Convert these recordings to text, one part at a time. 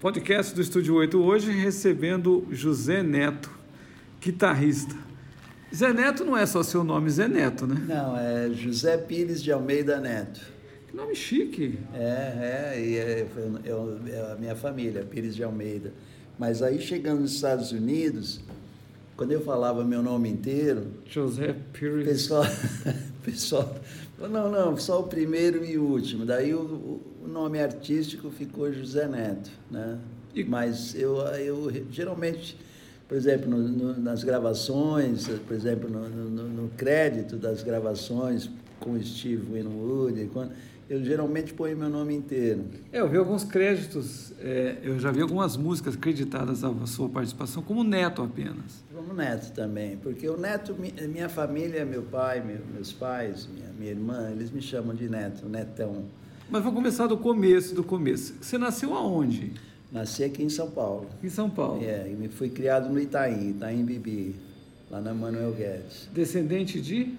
Podcast do Estúdio 8 hoje recebendo José Neto, guitarrista. Zé Neto não é só seu nome, Zé Neto, né? Não, é José Pires de Almeida Neto. Que nome chique. É, é, e é, é, é a minha família, Pires de Almeida. Mas aí chegando nos Estados Unidos, quando eu falava meu nome inteiro, José Pires. Pessoal, pessoal, não, não, só o primeiro e o último. Daí o, o nome artístico ficou José Neto, né? E... Mas eu, eu geralmente, por exemplo, no, no, nas gravações, por exemplo, no, no, crédito das gravações com Steve Winwood, quando, eu geralmente ponho meu nome inteiro. É, eu vi alguns créditos, é, eu já vi algumas músicas creditadas à sua participação como Neto apenas. Como Neto também, porque o Neto, minha família, meu pai, meus pais, minha, minha irmã, eles me chamam de Neto, Netão. Mas vamos começar do começo, do começo. Você nasceu aonde? Nasci aqui em São Paulo. Em São Paulo? É, e fui criado no Itaim, Itaim Bibi, lá na Manuel Guedes. Descendente de?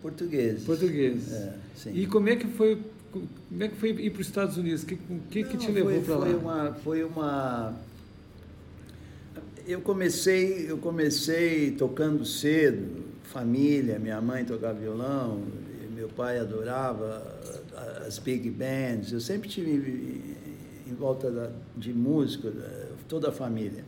Portugueses. Portugueses. É, sim. E como é que foi como é que foi ir para os Estados Unidos? O que, que, que te levou para lá? Foi uma, foi uma. Eu comecei, eu comecei tocando cedo, família, minha mãe tocava violão, meu pai adorava as big bands. Eu sempre tive em volta da, de música, toda a família.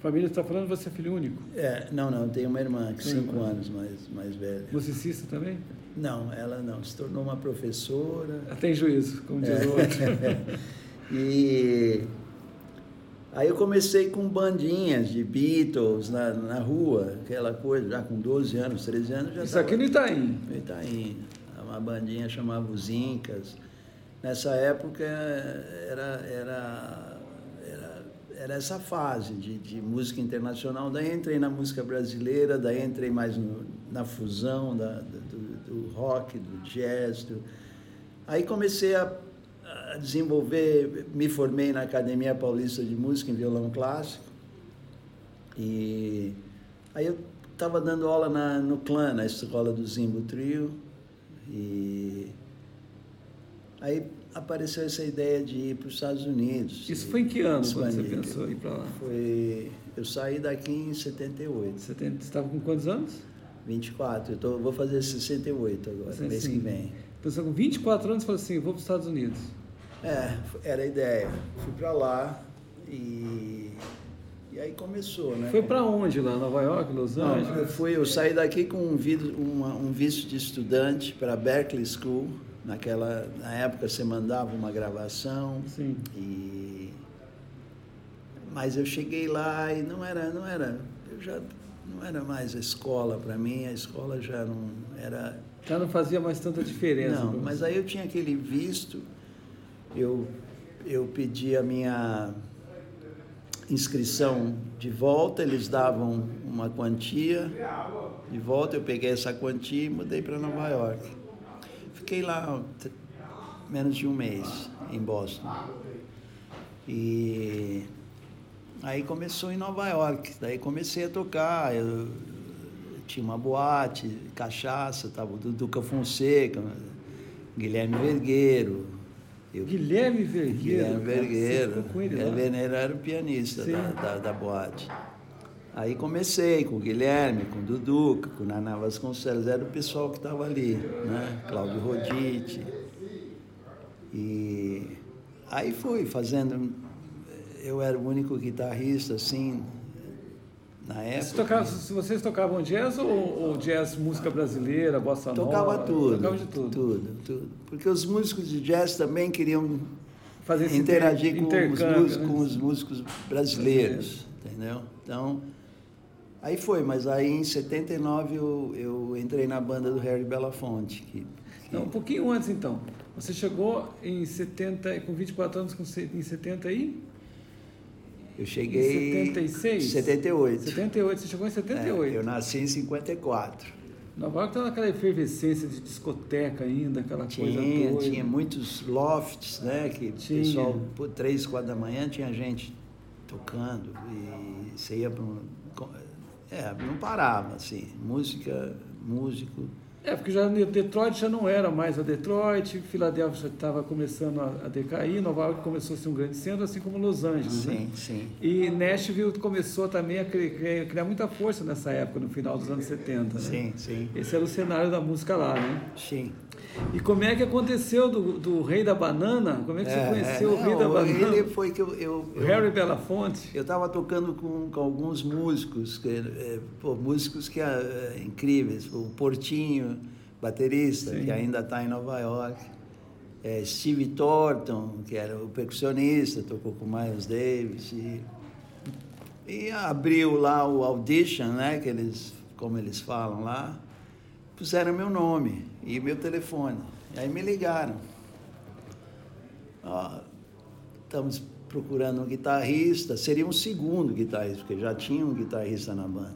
Família está falando, você é filho único? É, não, não, tenho uma irmã que cinco anos mais, mais velha. Musicista também? Não, ela não. Se tornou uma professora. Ela tem juízo, como diz é. o outro. e aí eu comecei com bandinhas de Beatles na, na rua, aquela coisa, já com 12 anos, 13 anos. Já Isso tava... aqui no Itaim? No Itaim. Uma bandinha chamava Os Incas. Nessa época era, era, era, era essa fase de, de música internacional. Daí entrei na música brasileira, daí entrei mais no, na fusão da, do, do rock, do jazz. Do... Aí comecei a, a, desenvolver, me formei na Academia Paulista de Música em violão clássico. E aí eu estava dando aula na, no clã, na escola do Zimbo Trio. E aí apareceu essa ideia de ir para os Estados Unidos. Isso foi em que ano quando você pensou em ir para lá? Foi, eu saí daqui em 78. 70, você estava com quantos anos? 24. Eu tô, vou fazer 68 agora, Sim, mês que vem. Então, com 24 anos, você falou assim: vou para os Estados Unidos. É, era a ideia. Fui para lá e. E aí começou, né? Foi para onde lá? Nova York, Los Angeles? Não, eu, fui, eu saí daqui com um, uma, um visto de estudante para Berkeley School. Naquela, na época você mandava uma gravação. Sim. E, mas eu cheguei lá e não era, não era. Eu já não era mais a escola para mim, a escola já não era. Já não fazia mais tanta diferença. Não, mas aí eu tinha aquele visto, eu, eu pedi a minha inscrição de volta, eles davam uma quantia de volta, eu peguei essa quantia e mudei para Nova York. Fiquei lá menos de um mês em Boston. E Aí começou em Nova York, daí comecei a tocar, eu, tinha uma boate, cachaça, tava o Duca Fonseca, Guilherme Vergueiro. Eu, Guilherme Vergueiro? Guilherme Vergueiro. Guilherme Vergueiro era o pianista da, da, da, boate. Aí comecei com o Guilherme, com o Duduca, com o Naná Vasconcelos, era o pessoal que estava ali, né? Cláudio Rodite. E aí fui fazendo eu era o único guitarrista, assim, na época. Você tocava, vocês tocavam jazz ou, ou, jazz, música brasileira, bossa nova? Tocava tudo. Tocava de tudo. Tudo, tudo. Porque os músicos de jazz também queriam Fazer interagir com os, músicos, né? com os músicos brasileiros, entendeu? Então, aí foi, mas aí em 79 eu, eu entrei na banda do Harry Belafonte. Que, que... Não, um pouquinho antes então. Você chegou em 70, com 24 anos, com, em 70 aí? Eu cheguei. Em 76? 78. 78, você chegou em 78. É, eu nasci em 54. Nova York estava naquela efervescência de discoteca ainda, aquela tinha, coisa toda. Tinha muitos lofts, né? Que tinha. pessoal, por três, quatro da manhã, tinha gente tocando e você ia para um... É, não parava, assim, música, músico. É, porque já Detroit já não era mais a Detroit, Filadélfia já estava começando a, a, decair, Nova York começou a ser um grande centro, assim como Los Angeles. Sim, né? sim. E Nashville começou também a criar, criar, muita força nessa época, no final dos anos 70. Né? Sim, sim. Esse era o cenário da música lá, né? Sim. E como é que aconteceu do, do Rei da Banana? Como é que é, você conheceu é, o Rei da Banana? Ele foi que eu. eu, eu Harry Belafonte? Eu estava tocando com, com alguns músicos, que, é, pô, músicos que é, incríveis. O Portinho, baterista, Sim. que ainda está em Nova York. É, Steve Thornton, que era o percussionista, tocou com Miles Davis. E, e abriu lá o audition, né, que eles, como eles falam lá puseram meu nome e meu telefone. E aí me ligaram. Ó, estamos procurando um guitarrista, seria um segundo guitarrista, porque já tinha um guitarrista na banda,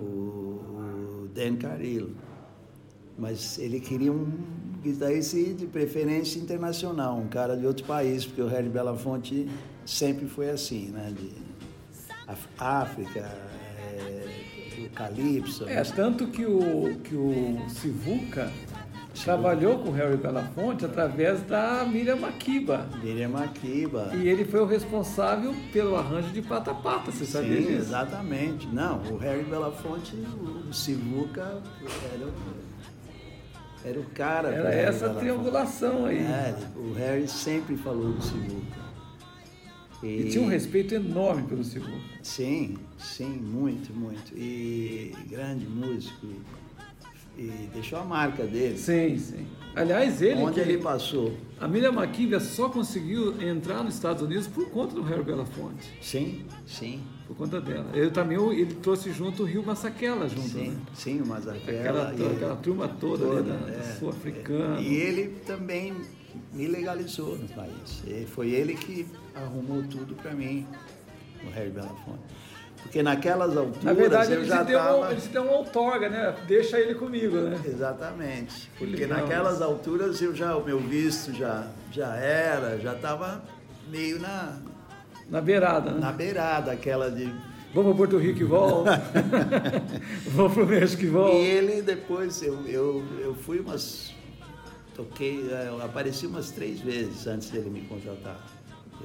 o, o, Dan Carillo. Mas ele queria um guitarrista de preferência internacional, um cara de outro país, porque o Harry Belafonte sempre foi assim, né? De África, o Calypso. É, tanto que o, que o Sivuca trabalhou com o Harry Belafonte através da Miriam Makiba. Miriam Makiba. E ele foi o responsável pelo arranjo de Pata Pata, você sabia Sim, disso? exatamente. Não, o Harry Belafonte, o Sivuca era o, era o cara. Era essa triangulação aí. É, o Harry sempre falou do Sivuca. E, e tinha um respeito enorme pelo Sivuca. Sim, sim, muito, muito. E grande músico. E, deixou a marca dele. Sim, sim. Aliás, ele. Onde ele passou? A Miriam Makivia só conseguiu entrar nos Estados Unidos por conta do Harry Belafonte. Sim, sim. Por conta dela. Ele também ele trouxe junto o Rio Massaquela junto, sim, né? Sim, o Massaquela. Aquela, e, aquela turma toda, toda ali da, é, sul-africana. E ele também me legalizou no país. E foi ele que arrumou tudo para mim, o Harry Belafonte. Porque naquelas alturas Na verdade, eu ele já te, deu, tava... ele te deu uma outorga, né? Deixa ele comigo, né? Exatamente. Porque naquelas isso. alturas eu já, o meu visto já, já era, já estava meio na... Na beirada, né? Na beirada, aquela de... Vamos para Porto Rico e volta. Vamos para o México e volta. E ele depois, eu, eu, eu fui umas... Toquei, eu apareci umas três vezes antes dele me contratar.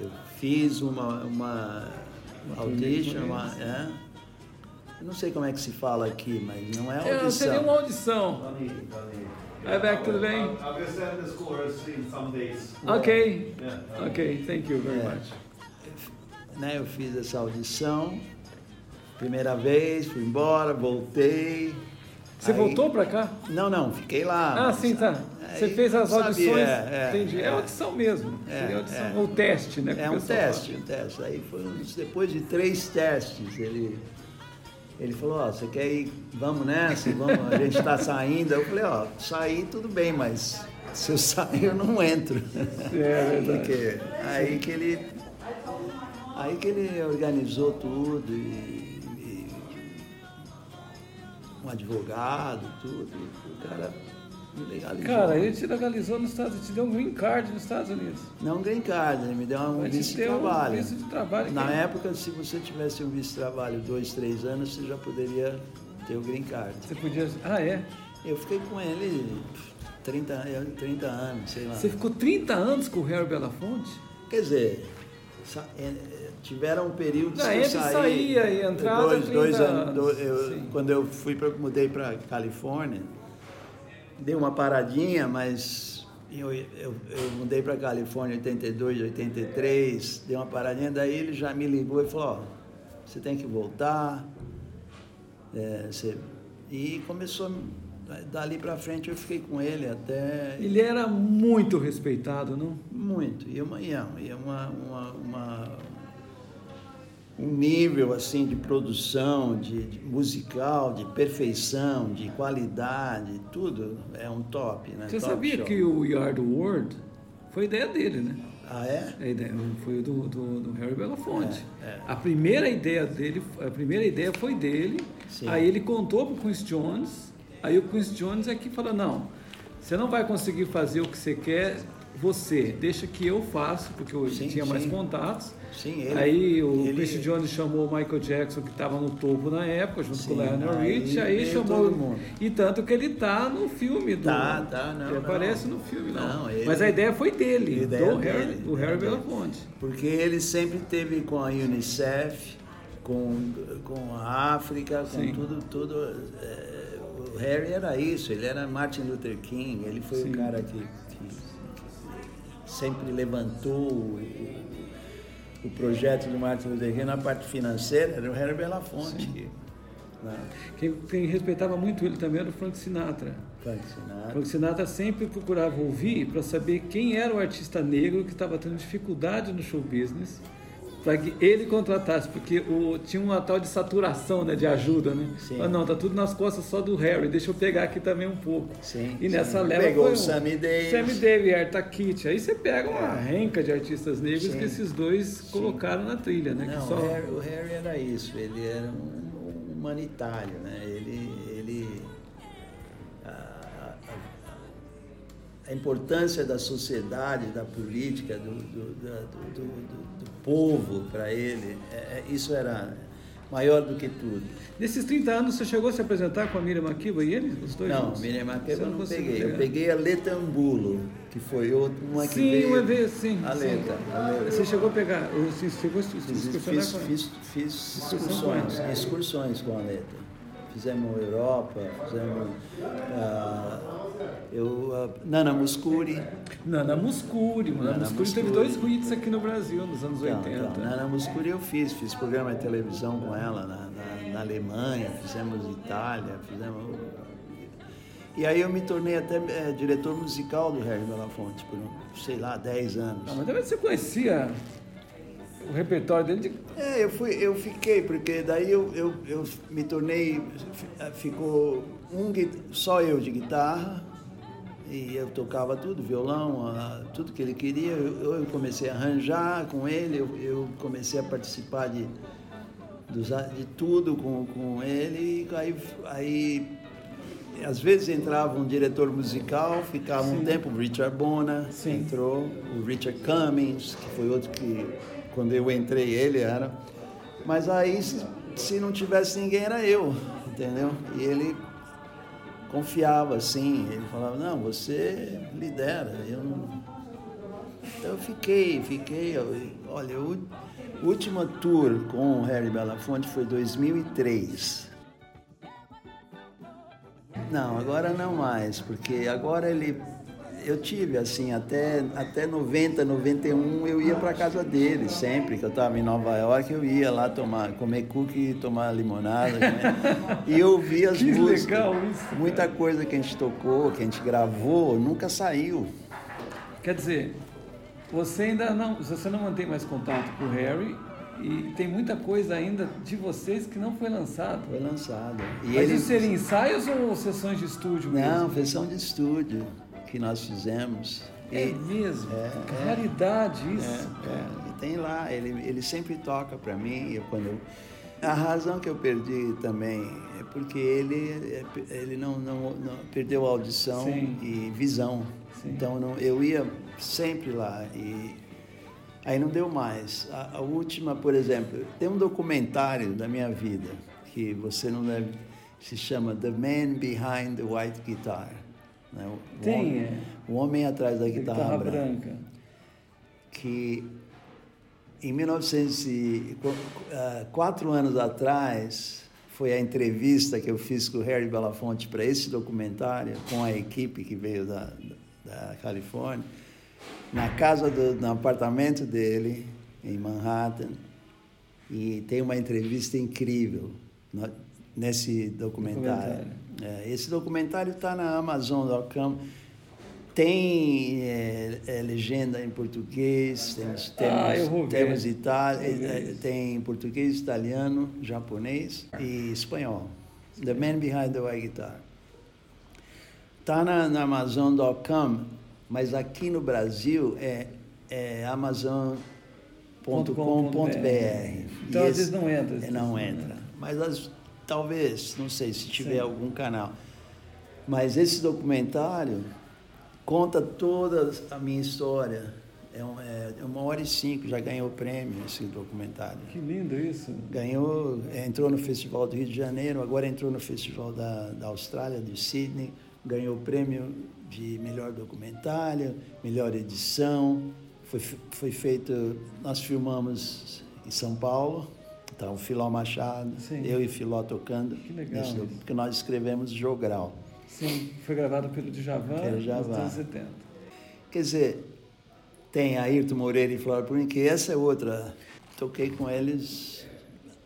Eu fiz uma, uma audition, uma, é, eu não sei como é que se fala aqui, mas não é audição. É, seria uma audição. Hi back, tudo bem? I'll be sending the scores in some days. Ok, ok, thank you very é. much. Né, eu fiz essa audição, primeira vez, fui embora, voltei. Você aí... voltou para cá? Não, não, fiquei lá. Ah, sim, tá. Você fez as audições? Sabia, é, entendi. É, é audição mesmo. É, Seria audição. É, o teste, né? É um teste, fala. um teste. Aí foi depois de três testes, ele, ele falou, ó, você quer ir, vamos nessa, vamos, a gente está saindo. Eu falei, ó, sair tudo bem, mas se eu sair eu não entro. É verdade. Porque, aí que ele. Aí que ele organizou tudo e, e um advogado, tudo. O cara me legalizou. Cara, ele te legalizou nos Estados Unidos, te deu um green card nos Estados Unidos. Não um green card, ele me deu um Mas visto de trabalho. Um visto de trabalho. Na que... época, se você tivesse um visto de trabalho dois, três anos, você já poderia ter o green card. Você podia. Ah, é? Eu fiquei com ele 30, 30 anos, sei lá. Você ficou 30 anos com o Harry Belafonte? Quer dizer, é, tiveram períodos Não, que eu saí, saía e entrava dois, dois anos, dois, eu, quando eu fui pra, mudei para Califórnia dei uma paradinha mas eu, eu, eu mudei para Califórnia em 82 83 dei uma paradinha daí ele já me ligou e falou ó, você tem que voltar é, você... e começou dali para frente eu fiquei com ele até ele era muito respeitado não? Muito e uma e uma, uma, uma um nível assim de produção, de, de, musical, de perfeição, de qualidade, tudo é um top, né? Você top sabia show. que o Yard World foi ideia dele, né? Ah, é? A ideia foi do, do, do Harry Belafonte. É, é. A primeira ideia dele, a primeira ideia foi dele. Sim. Aí ele contou para o Quincy Jones. Aí o Quincy Jones é que falou não, você não vai conseguir fazer o que você quer você, deixa que eu faço, porque eu Sim, tinha mais sim. contatos. Sim, ele- aí o ele- Quincy Jones chamou o Michael Jackson, que estava no topo na época, junto Sim, com o Lionel aí Rich, aí veio chamou. todo mundo. E tanto que ele tá no filme do. Tá, tá, não, Ele não. aparece no filme, não. Não, ele- Mas a ideia foi dele, ideia do Harry, dele, do Harry. Belafonte. Porque ele sempre teve com a Unicef, com, com a África, com tudo, tudo. é, o Harry era isso, ele era Martin Luther King, ele foi o cara que sempre levantou o, o projeto do Martin Luther King na parte financeira, era o Harry Belafonte. que- né? Quem, quem respeitava muito ele também era o Frank Sinatra. Frank Sinatra. Frank Sinatra sempre procurava ouvir para saber quem era o artista negro que estava tendo dificuldade no show business, para que ele contratasse, porque o, tinha uma tal de saturação né, de ajuda, né? Sim. Mas não, tá tudo nas costas só do Harry, deixa eu pegar aqui também um pouco. Sim, e nessa sim. leva Pegou foi o Sammy Davis. É. Sammy Davis, Arta Kitt. Aí você pega uma renca de artistas negros Sim. que esses dois colocaram na trilha, né? Não, só... o, Harry, o Harry era isso, ele era um humanitário, né? A- importância da sociedade, da política, do, do, do, do- povo para ele, é- é- isso era maior do que tudo. Nesses 30 anos você chegou a se apresentar com a Miriam Makeba e ele? Os dois Não? Miriam Makeba eu não conseguiu peguei. Eu pegar? peguei a Letambulo, que foi outra, uma Sim, veio... uma vez, sim. A sim. Leta, Leta. Você chegou a pegar, você chegou a Fiz, excursionar fiz, fiz, fiz Excursão excursões, excursões com a Leta. Fizemos Europa, fizemos ah, eu, ah, Nana Muscuri. Nana Muscuri, mano. Nana Nana Muscuri teve Muscuri. dois hits aqui no Brasil nos anos Então, 80. então, Nana Muscuri eu fiz, fiz programa de televisão com ela na, na, na Alemanha, fizemos Itália, fizemos. E aí eu me tornei até eh, diretor musical do Harry Belafonte por, sei lá, 10 anos. Ah, mas também você conhecia o repertório dele de... É, eu fui, eu fiquei, porque daí eu, eu, eu me tornei, fi- ficou um, só eu de guitarra, e eu tocava tudo, violão, tudo que ele queria, eu, eu comecei a arranjar com ele, eu, eu comecei a participar de, dos de tudo com, com ele, e aí, aí às vezes entrava um diretor musical, ficava um tempo, o Richard Bona Sim. entrou, o Richard Cummings, que foi outro que, quando eu entrei, ele era. Mas aí, se, se não tivesse ninguém, era eu, entendeu? E ele confiava, assim, ele falava, não, você lidera, eu não... Então eu fiquei, fiquei, olha, o último tour com o Harry Belafonte foi 2003. Não, agora não mais, porque agora ele. Eu tive assim, até, até 90, 91, eu ia para casa dele sempre, que eu estava em Nova York, eu ia lá tomar, comer cookie, tomar limonada. comer- e eu ouvia as Que músicas. legal isso. Muita coisa que a gente tocou, que a gente gravou, nunca saiu. Quer dizer, você ainda não, você não mantém mais contato com o Harry e tem muita coisa ainda de vocês que não foi lançado. Foi lançado. E Mas ele- isso seria ensaios ou sessões de estúdio mesmo? Não, versão de estúdio que nós fizemos. É E- mesmo? É, Que é. raridade isso. É, é, e tem lá, ele, ele sempre toca para mim. Eu, quando eu- a razão que eu perdi também é porque ele, ele não, não, não- perdeu audição Sim. e visão. Sim. Então não, eu ia sempre lá e aí não deu mais. A, a última, por exemplo, tem um documentário da minha vida que você não deve, se chama The Man Behind the White Guitar. Né? O Tem, homem, é. o homem atrás da guitarra, Guitarra branca branca. que em 1900 e qu- ah, quatro anos atrás foi a entrevista que eu fiz com o Harry Belafonte para esse documentário com a equipe que veio da, da Califórnia na casa do no apartamento dele em Manhattan e tem uma entrevista incrível nesse documentário. Documentário. É, esse documentário está na Amazon.com. Tem é, é, legenda em português, temos, Ah, temos, ver. temos Itália, é, tem português, italiano, japonês e espanhol. The Man Behind the White Guitar. Está na, na Amazon.com, mas aqui no Brasil é, é amazon.com.br. Então, E às vezes, não entra. é, Não entra. Mas as- talvez, não sei, se tiver Sim. algum canal. Mas esse documentário conta toda a minha história. É, um, é, uma hora e cinco, já ganhou prêmio esse documentário. Que lindo isso. Ganhou, entrou no Festival do Rio de Janeiro, agora entrou no Festival da, da Austrália, de Sydney, ganhou o prêmio de melhor documentário, melhor edição. Foi, foi feito, nós filmamos em São Paulo, tá, o Filó Machado, Sim. eu e Filó tocando. Que legal. Nesse, porque nós escrevemos Jogral. Sim, foi gravado pelo Djavan pelo Djavan. nos anos 70. Quer dizer, tem Ayrton Moreira e Flora Purim, que essa é outra. Toquei com eles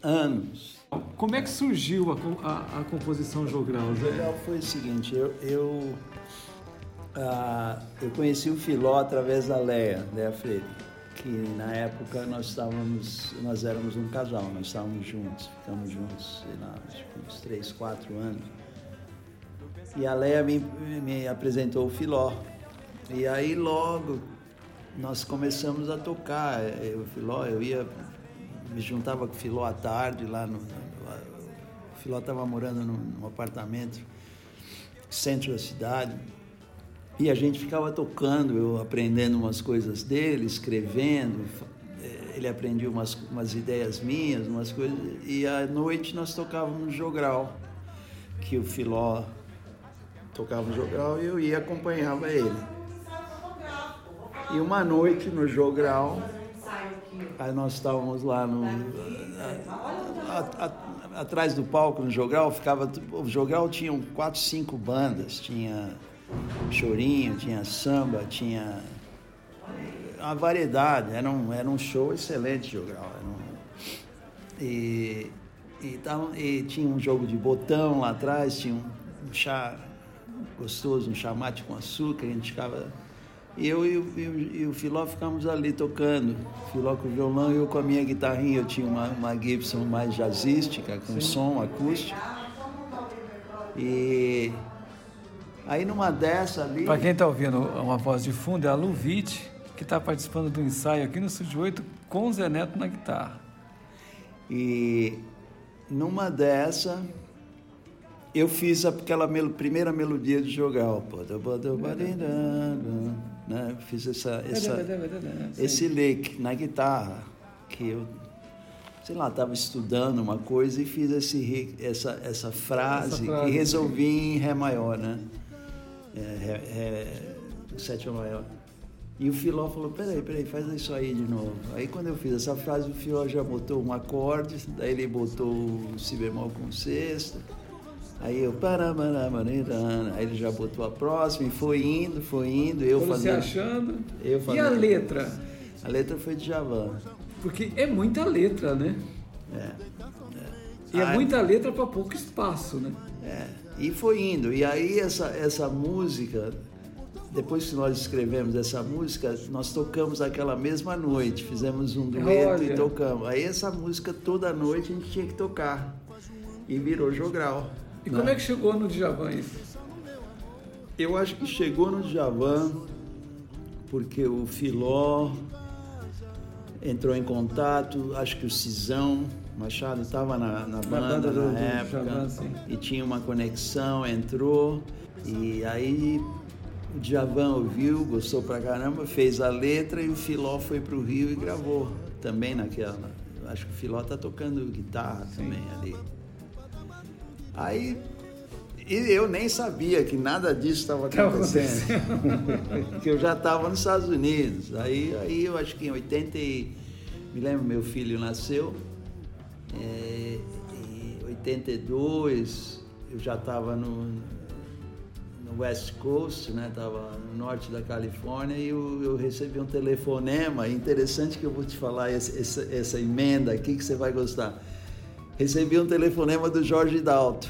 anos. Como é que surgiu a, a, a composição Jogral? O Jogral foi o seguinte, eu, eu, ah, eu conheci o Filó através da Leia, Leia Freire, que na época nós estávamos, nós éramos um casal, nós estávamos juntos, ficamos juntos, sei lá, que uns três, quatro anos. E a Leia me, me apresentou o Filó. E aí logo nós começamos a tocar. Eu, Filó, eu ia, me juntava com o Filó à tarde lá no. O Filó estava morando num, num apartamento centro da cidade. E a gente ficava tocando, eu aprendendo umas coisas dele, escrevendo. Eh, ele aprendia umas, umas ideias minhas, umas coisas. E à noite nós tocávamos jogral, que o Filó tocava jogral e eu ia acompanhava ele. E uma noite no Jogral, aí nós estávamos lá no, a, a, atrás do palco no Jogral, ficava, o Jogral tinha quatro, cinco bandas, tinha chorinho, tinha samba, tinha uma variedade, era um, era um show excelente Jogral. Um, e, e, tava, e tinha um jogo de botão lá atrás, tinha um, um chá gostoso, um chamate com açúcar, a gente ficava e eu e o, e o Filó ficamos ali tocando. O Filó com o violão e eu com a minha guitarrinha. Eu tinha uma, uma Gibson mais jazzística, com Sim. som acústico. E aí numa dessa ali. Para quem está ouvindo uma voz de fundo, é a Luvite, que está participando do ensaio aqui no Estúdio 8 com o Zé Neto na guitarra. E numa dessa, eu fiz aquela mel primeira melodia de jogar. Né? Fiz essa, essa, esse lick na guitarra, que eu, sei lá, estava estudando uma coisa e fiz esse, essa, essa, frase, essa frase e resolvi em Ré maior, né? É, ré, ré, sétima maior. E o Filó falou, peraí, peraí, faz isso aí de novo. Aí quando eu fiz essa frase, o Filó já botou um acorde, daí ele botou o si bemol com sexta, Aí eu, aí ele já botou a próxima e foi indo, foi indo, eu Foram fazendo. se achando. Eu fazendo. E a letra? A letra foi de Javan. Porque é muita letra, né? É. é. E é muita letra para pouco espaço, né? É. E foi indo. E aí essa, essa música, depois que nós escrevemos essa música, nós tocamos aquela mesma noite, fizemos um dueto Olha. e tocamos. Aí essa música toda noite a gente tinha que tocar. E virou jogral. E como é que chegou no Djavan isso? Eu acho que chegou no Djavan porque o Filó entrou em contato, acho que o Cisão Machado estava na, na, banda, banda na época Djavan, e tinha uma conexão, entrou e aí o Djavan ouviu, gostou pra caramba, fez a letra e o Filó foi pro Rio e gravou também naquela. Acho que o Filó tá tocando guitarra Sim. também ali. Aí e eu nem sabia que nada disso estava acontecendo. que eu já estava nos Estados Unidos. Aí, aí eu acho que em 80 e, me lembro meu filho nasceu. É, em 82 eu já estava no, no West Coast, né? Tava no norte da Califórnia e eu, eu recebi um telefonema. Interessante que eu vou te falar essa, essa, essa emenda aqui que você vai gostar recebi um telefonema do Jorge Dalto.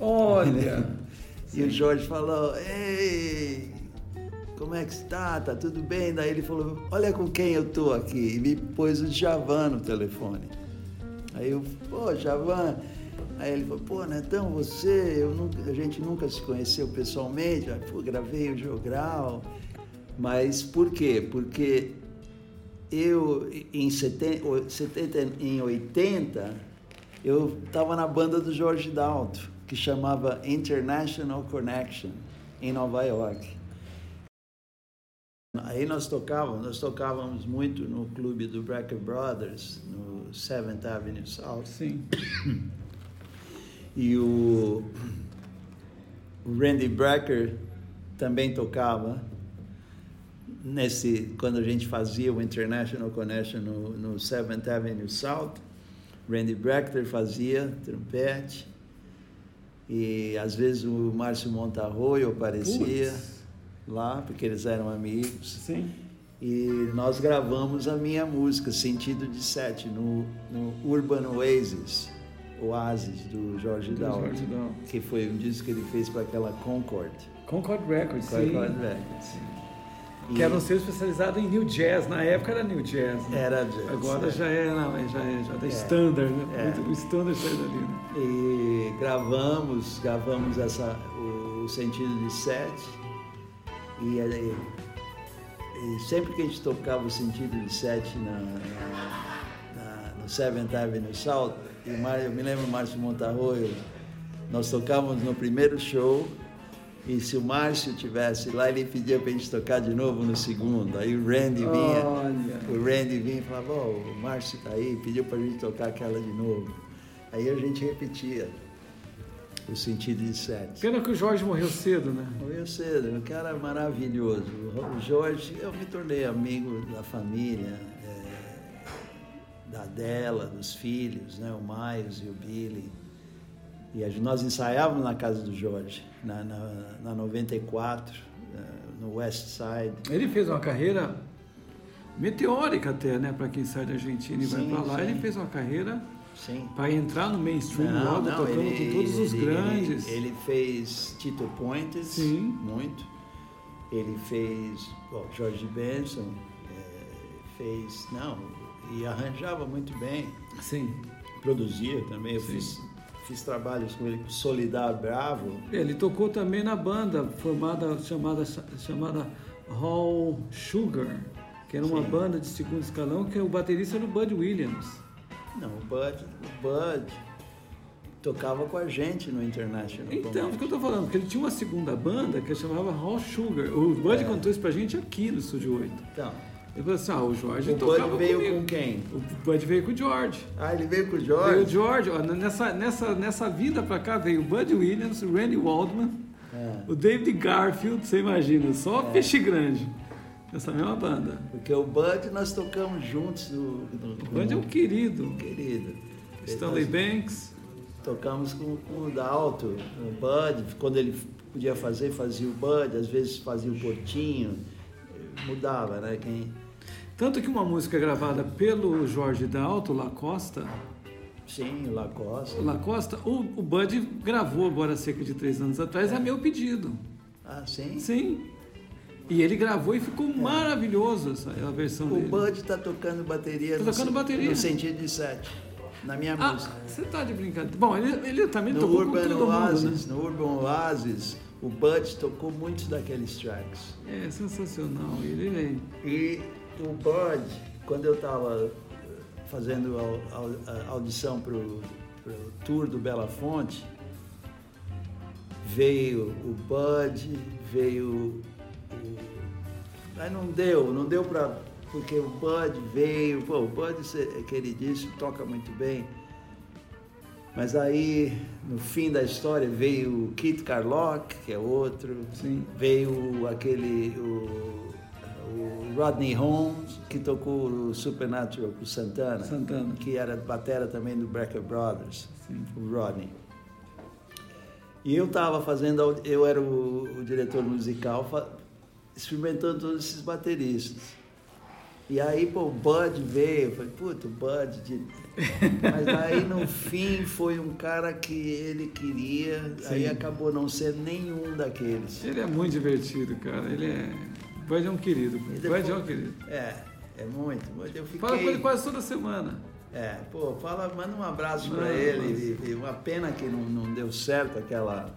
Olha! e o Jorge falou: Ei, como é que está? Tá tudo bem? Daí ele falou: Olha com quem eu tô aqui. E me pôs o Javan no telefone. Aí eu, pô, Javan. Aí ele falou, pô, Netão, você, eu nunca, a gente nunca se conheceu pessoalmente, pô, gravei o Jogral. Mas por quê? Porque eu, em, 70, 70, em 80, eu estava na banda do Jorge Dalto, que chamava International Connection, em Nova York. Aí nós tocávamos, nós tocávamos muito no clube do Brecker Brothers, no 7th Avenue South. Sim. E o, o Randy Brecker também tocava nesse quando a gente fazia o International Connection no, no 7th Avenue South. Randy Brecker fazia trompete. E às vezes o Márcio Montarroio aparecia Putz. Lá, porque eles eram amigos. Sim. E nós gravamos a minha música, Sentido de Sete, no, no Urban Oasis, Oasis, do Jorge Dal, que foi um disco que ele fez para aquela Concord. Concord Records, sim. Concord Records. E Que era um selo especializado em New Jazz. Na época era New Jazz. Né? Era jazz, Agora é. já é, não, já é, já é É. standard, né? É. Muito- O standard saiu dali, né? E gravamos, gravamos essa, o Sentido de Sete. E, aí- e sempre que a gente tocava o Sentido de Sete na, na, na- no Seventh Avenue South, e Mário- eu me lembro o Márcio Montarroio, nós tocávamos no primeiro show, e se o Márcio tivesse lá, ele pedia para a gente tocar de novo no segundo. Aí o Randy vinha. Olha. O Randy vinha e falava, ó, o Márcio tá aí, pediu pra gente tocar aquela de novo. Aí a gente repetia o sentido de sete. Pena que o Jorge morreu cedo, né? Morreu cedo, um cara maravilhoso. O Jorge, eu me tornei amigo da família, é, da dela, dos filhos, né? o Miles e o Billy. E nós ensaiávamos na casa do Jorge, na, na, na 94, eh, no West Side. Ele fez uma carreira meteórica até, né? Para quem sai da Argentina e vai Sim, para lá. sim. Ele fez uma carreira Sim. para entrar no mainstream logo, tocando ele- com todos os ele- grandes. Ele, ele fez Tito Puentes, Sim. muito. Ele fez bom, Jorge Benson, eh, fez, não, e arranjava muito bem. Sim. Produzia também, eu Sim. fiz, fiz trabalhos com ele, Solidar Bravo. Ele tocou também na banda formada chamada chamada Hall Sugar, que era uma Sim. banda de segundo escalão que o baterista era o Bud Williams. Não, o Bud, o Bud tocava com a gente no International. Então, o que eu tô falando, porque ele tinha uma segunda banda que chamava Hall Sugar. O Bud É. contou isso pra gente aqui no Estúdio 8. Então, Ele falou assim: ah, o Jorge o tocava Bud veio comigo. com quem? O Bud veio com o George. Ah, ele veio com o Veio o? George, ó, nessa, nessa, nessa vinda pra cá veio o Bud Williams, o Randy Waldman, É. o David Garfield, você imagina, só peixe grande. Essa mesma banda. Porque o Bud nós tocamos juntos no, no, O Bud é um querido. querido. Stanley Nós Banks. Tocamos com, com o Dalto, o Bud, quando ele podia fazer, fazia o Bud, às vezes fazia o Portinho, mudava, né? Quem... Tanto que uma música gravada pelo Jorge Dalto, La Costa, Sim, o Lacoste. La Costa, o, o Bud gravou agora cerca de três anos atrás, a meu pedido. Ah, sim? Sim. E ele gravou e ficou maravilhoso essa a versão O dele. Bud tá tocando bateria, Tá no, tocando sen- bateria. no sentido de sete, na minha Ah, música. você tá de brincadeira. Bom, ele, ele também No tocou Urban todo Oasis, mundo, né? no Urban Oasis, o Bud tocou muitos daqueles tracks. É sensacional. Ele é... E o Bud, quando eu estava fazendo a, a audição para o tour do Bela Fonte, veio o Bud, veio o. Mas não deu, não deu para. Porque o Bud veio, pô, o Bud, é queridíssimo, toca muito bem. Mas aí, no fim da história, veio o Kit Carlock, que é outro. Sim. Veio aquele. O, o Rodney Holmes, que tocou o Supernatural com o Santana. Santana. Que era batera também do Brecker Brothers. Sim. O Rodney. E eu estava fazendo, eu era o, o diretor musical, experimentando todos esses bateristas. E aí, pô, o Bud veio, eu falei, puta, o Bud. de- Mas aí no fim foi um cara que ele queria, aí Sim. acabou não sendo nenhum daqueles. Ele é muito divertido, cara. Ele é. O Bud é um querido. Depois- Bud é um querido. É, é muito, muito. Eu fiquei. Fala com ele quase toda semana. É, pô, fala, manda um abraço para ele. E uma pena que não, não deu certo aquela,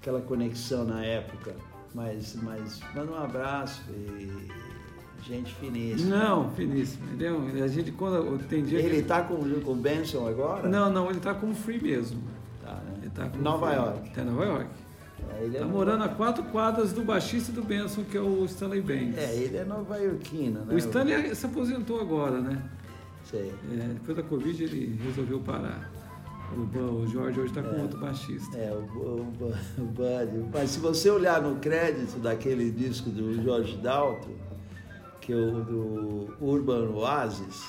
aquela conexão na época. Mas, mas manda um abraço e gente finíssima. Não, é um, a gente, quando tem dia que Ele tá com, com o Benson agora? Não, não, ele tá como free mesmo. Tá, né? Ele tá como Nova. York. Tá em Nova York. ele é Tá morando a quatro quadras do baixista do Benson, que é o Stanley Banks. É, ele é nova-iorquino, né? O Stanley se aposentou agora, né? Sei. É, depois da Covid ele resolveu parar. O, o Jorge hoje está com É. outro baixista. É, o, o, o. Mas se você olhar no crédito daquele disco do Jorge Dalto, que é o do Urban Oasis,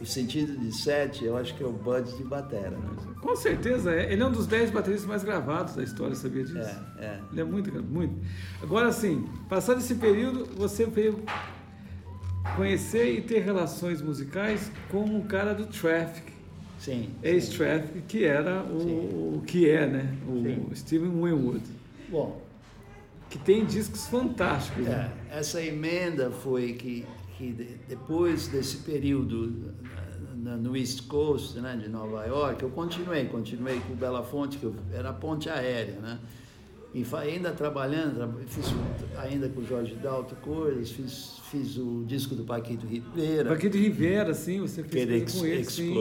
o sentido de sete, eu acho que é o Buddy de batera. né? Com certeza, é. ele é um dos dez bateristas mais gravados da história, sabia disso? É, é. Ele é muito, muito. Agora, assim, passado esse período, você veio conhecer e ter relações musicais com um cara do Traffic, Sim. ex-Traffic, que era o, o que é, né? O Sim. Steven Winwood, Bom, que tem discos fantásticos. É, né? essa emenda foi que, que de- depois desse período no East Coast, né, de Nova York, eu continuei, continuei com o Bela Fonte, que eu, era ponte aérea, né? E ainda trabalhando, tra- fiz ainda com o Jorge Dalto coisas, fiz, fiz o disco do Paquito Ribeira, Paquito Rivera, sim, você fez com ele, Ex- sim.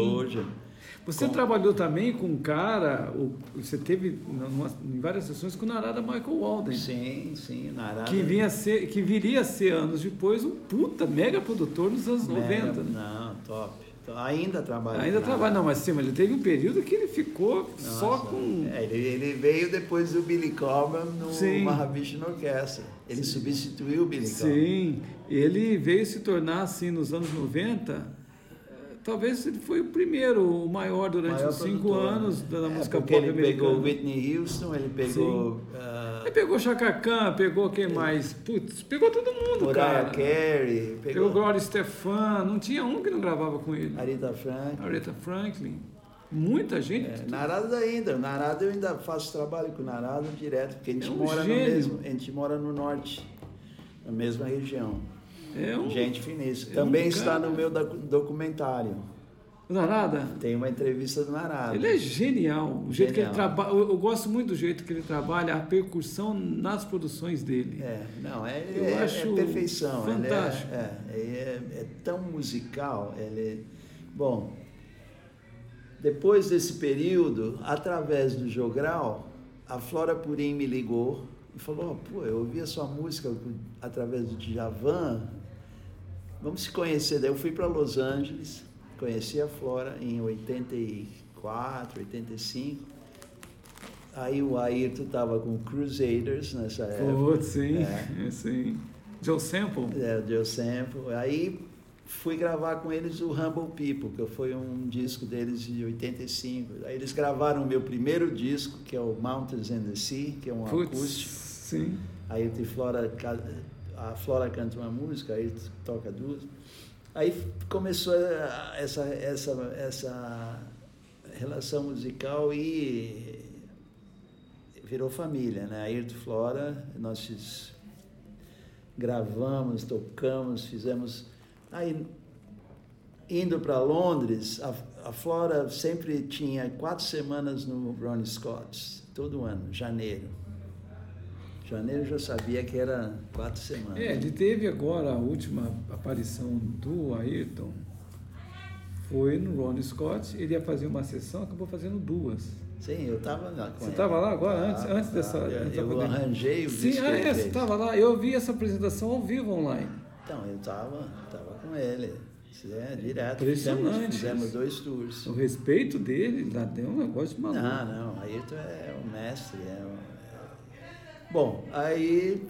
Você Com- trabalhou também com um cara, você teve numa- em várias sessões com o Narada Michael Walden. Sim, sim, Narada. Que, vinha ser, que viria a ser anos depois um puta mega produtor nos anos 90. né? Não, top. Então, Ainda trabalha. Ainda trabalha, não, mas sim, mas ele teve um período que ele ficou só Nossa, com. é, ele, ele veio depois do Billy Cobham no Sim. Mahavishnu Orquestra. Ele substituiu o Billy Cobham. Sim, ele veio se tornar assim nos anos 90. Talvez ele foi o primeiro, o maior durante Maior os cinco produtor, anos né? da É, música porque pop ele americana. pegou Whitney Houston, ele pegou ah, Ele pegou Chaka Khan, pegou quem mais? Putz, pegou todo mundo, Mariah cara. Carey, Pegou pegou Gloria Stefan, não tinha um que não gravava com ele. Aretha Franklin. Aretha Franklin. Muita gente. É, Narada ainda, Narada eu ainda faço trabalho com Narada direto, porque a gente É um mora gênio. no mesmo, a gente mora no norte, na mesma região. É um. Gente finíssima. é Também está cara- no meu docu- documentário. Narada. Tem uma entrevista do Narada. Ele é genial. O jeito que ele trabalha. Eu, eu gosto muito do jeito que ele trabalha, a percussão nas produções dele. É, não, é, Eu é, acho é perfeição. ele é- fantástico. É, é, é tão musical. Ele, bom, depois desse período, através do Jogral, a Flora Purim me ligou e falou: pô, eu ouvi a sua música através do Djavan, vamos se conhecer. Daí eu fui para Los Angeles, conheci a Flora em 84, 85. Aí o Ayrton estava com Crusaders nessa época. Sim. É. Sim. Joe Sample. É, o Joe Sample. Aí fui gravar com eles o Humble People, que foi um disco deles de 85. Aí eles gravaram o meu primeiro disco, que é o Mountains and the Sea, que é um Putz, acústico. sim. Aí tem Flora, a Flora canta uma música, aí toca duas. Aí começou a- essa, essa, essa relação musical e virou família, né? Ayrton Flora, nós gravamos, tocamos, fizemos. Aí, indo para Londres, a, a Flora sempre tinha quatro semanas no Ronnie Scott's, todo ano, janeiro. Janeiro eu já sabia que era quatro semanas. É, ele teve agora a última aparição do Ayrton. Foi no Ronnie Scott. Ele ia fazer uma sessão, acabou fazendo duas. Sim, eu estava lá Você estava lá agora, antes, antes dessa. tava. antes Eu, eu pandemia? arranjei o Sim, ah, é, você estava lá. Eu vi essa apresentação ao vivo online. Então, eu estava tava com ele. É, direto. Impressionante Fizemos, fizemos dois tours. O respeito dele lá deu um negócio de maluco. Não, não, Ayrton é o mestre. É o- é- Bom, aí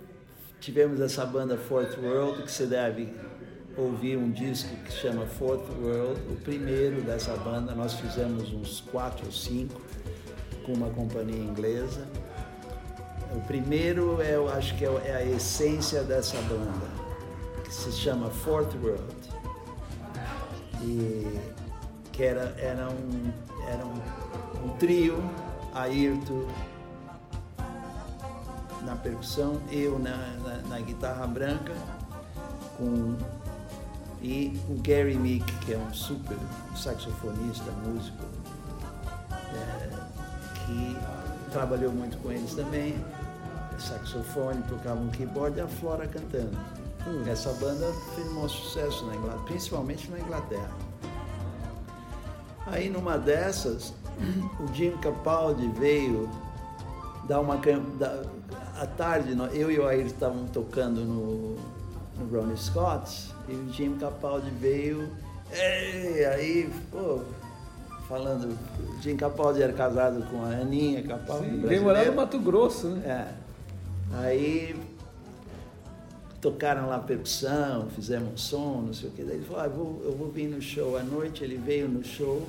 tivemos essa banda Fourth World, que você deve ouvir um disco que se chama Fourth World, o primeiro dessa banda. Nós fizemos uns quatro ou cinco com uma companhia inglesa. O primeiro, é, eu acho que é, é a essência dessa banda, que se chama Fourth World e que era, era, um, era um, um trio, Ayrton na percussão, eu na, na, na guitarra branca, com, e o Gary Meek, que é um super saxofonista, músico, é, que trabalhou muito com eles também, saxofone, tocava um keyboard e a Flora cantando. Essa banda fez um sucesso na Inglaterra, principalmente na Inglaterra. Aí numa dessas, o Jim Capaldi veio dar uma à tarde eu e o Ayrton estavam tocando no, no Ronnie Scott e o Jim Capaldi veio "Ei", aí pô falando o Jim Capaldi era casado com a Aninha Capaldi Sim, veio morar no. Mato Grosso, né? É. Aí tocaram lá percussão, fizemos um som, não sei o que. Daí ele falou, ah, eu, vou, eu vou vir no show à noite. Ele veio no show,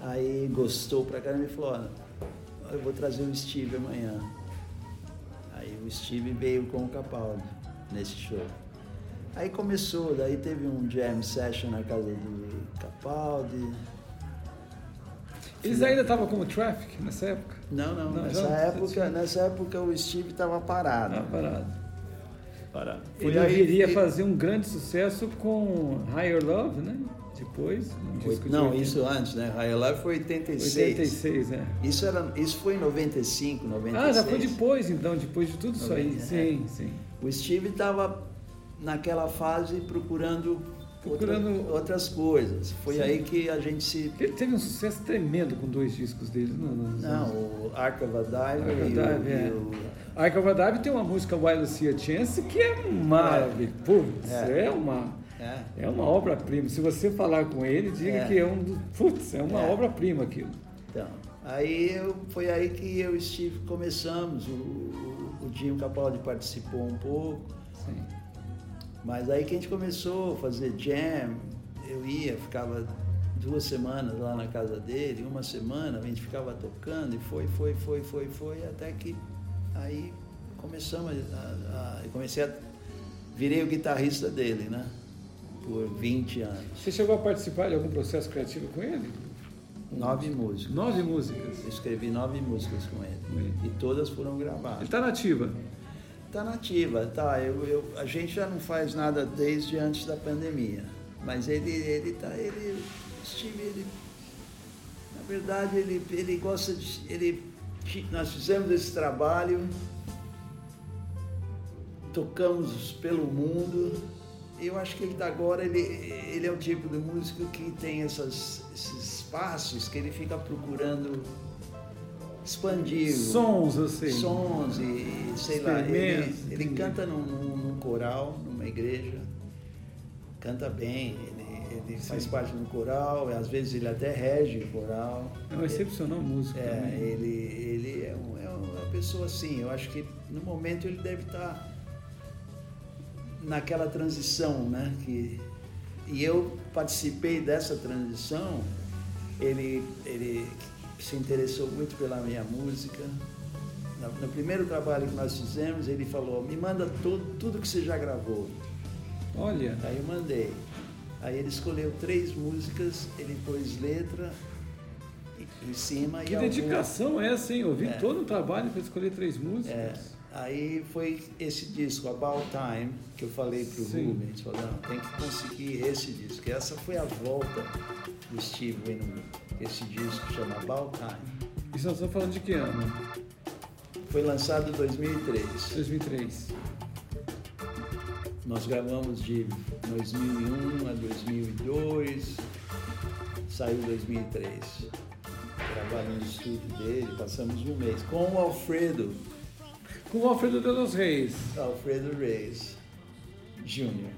aí gostou pra caramba e falou, olha, eu vou trazer o Steve amanhã. Aí o Steve veio com o Capaldi nesse show. Aí começou, daí teve um jam session na casa do Capaldi. Eles ainda estavam como Traffic nessa época? Não, não, Não, nessa, época, tinha. nessa época o Steve estava parado. Ah, parado. Parado. Ele viria fazer um grande sucesso com Higher Love, né? Depois, um de Não, 80. isso antes, né? High Life foi 86. 86, é. Isso, era, isso foi em 95, 96. Ah, já foi depois, então, depois de tudo isso aí. Sim, sim. O Steve estava naquela fase procurando, Procurando- outra- outras coisas. Foi Sim. aí que a gente se... Ele teve um sucesso tremendo com dois discos dele. Não, não, Não, o Ark of a Dive e, Dive, o, é. e o... Ark of a Dive tem uma música While You See a Chance que é maravilhosa. Putz, É. é, uma, É, é uma obra-prima. Se você falar com ele, diga É. que é um. Putz, é uma É. obra-prima aquilo. então, aí eu, foi aí que eu e o Steve começamos. O, o, o Dinho Capaldi participou um pouco. Sim. Mas aí que a gente começou a fazer jam, eu ia, ficava duas semanas lá na casa dele, uma semana, a gente ficava tocando e foi, foi, foi, foi, foi, até que aí começamos a, a, eu comecei a. Virei o guitarrista dele, né? Por 20 anos. Você chegou a participar de algum processo criativo com ele? Nove músicas. Nove músicas. Eu escrevi nove músicas com ele. Ele. E todas foram Ele gravadas. está nativa. Tá nativa, tá. Eu, eu, a gente já não faz nada desde antes da pandemia. Mas ele, ele tá, ele, Steve, ele, na verdade, ele, ele gosta de, ele, nós fizemos esse trabalho, tocamos pelo mundo. Eu acho que ele tá agora, ele, ele é o tipo de músico que tem essas, esses espaços que ele fica procurando expandir. Sons, eu sei. sons e sei lá, ele, ele canta num, num- num coral, numa igreja, canta bem, ele, ele faz parte do coral, e às vezes ele até rege o coral. É um excepcional músico É, ele, ele é, um- é uma pessoa assim, eu acho que no momento ele deve estar naquela transição, né? Que, e eu participei dessa transição, ele, ele se interessou muito pela minha música. No, no primeiro trabalho que nós fizemos, ele falou, me manda tudo, tudo que você já gravou. Olha, Aí eu mandei. Aí ele escolheu três músicas, ele pôs letra em cima que e algum- dedicação é essa, hein? Eu vi É. todo o trabalho para escolher três É, músicas. Aí foi esse disco, About Time, que eu falei pro Sim. Rubens, falou, não, tem que conseguir esse disco. E essa foi a volta do Steve Winwood, esse disco chama About Time. Isso nós estamos falando de que ano? Foi lançado em 2003. 2003. Nós gravamos de 2001 a 2002, saiu em 2003. Gravamos no estúdio dele, passamos um mês com o Alfredo, Com o Alfredo de los Reis Alfredo Reis Jr.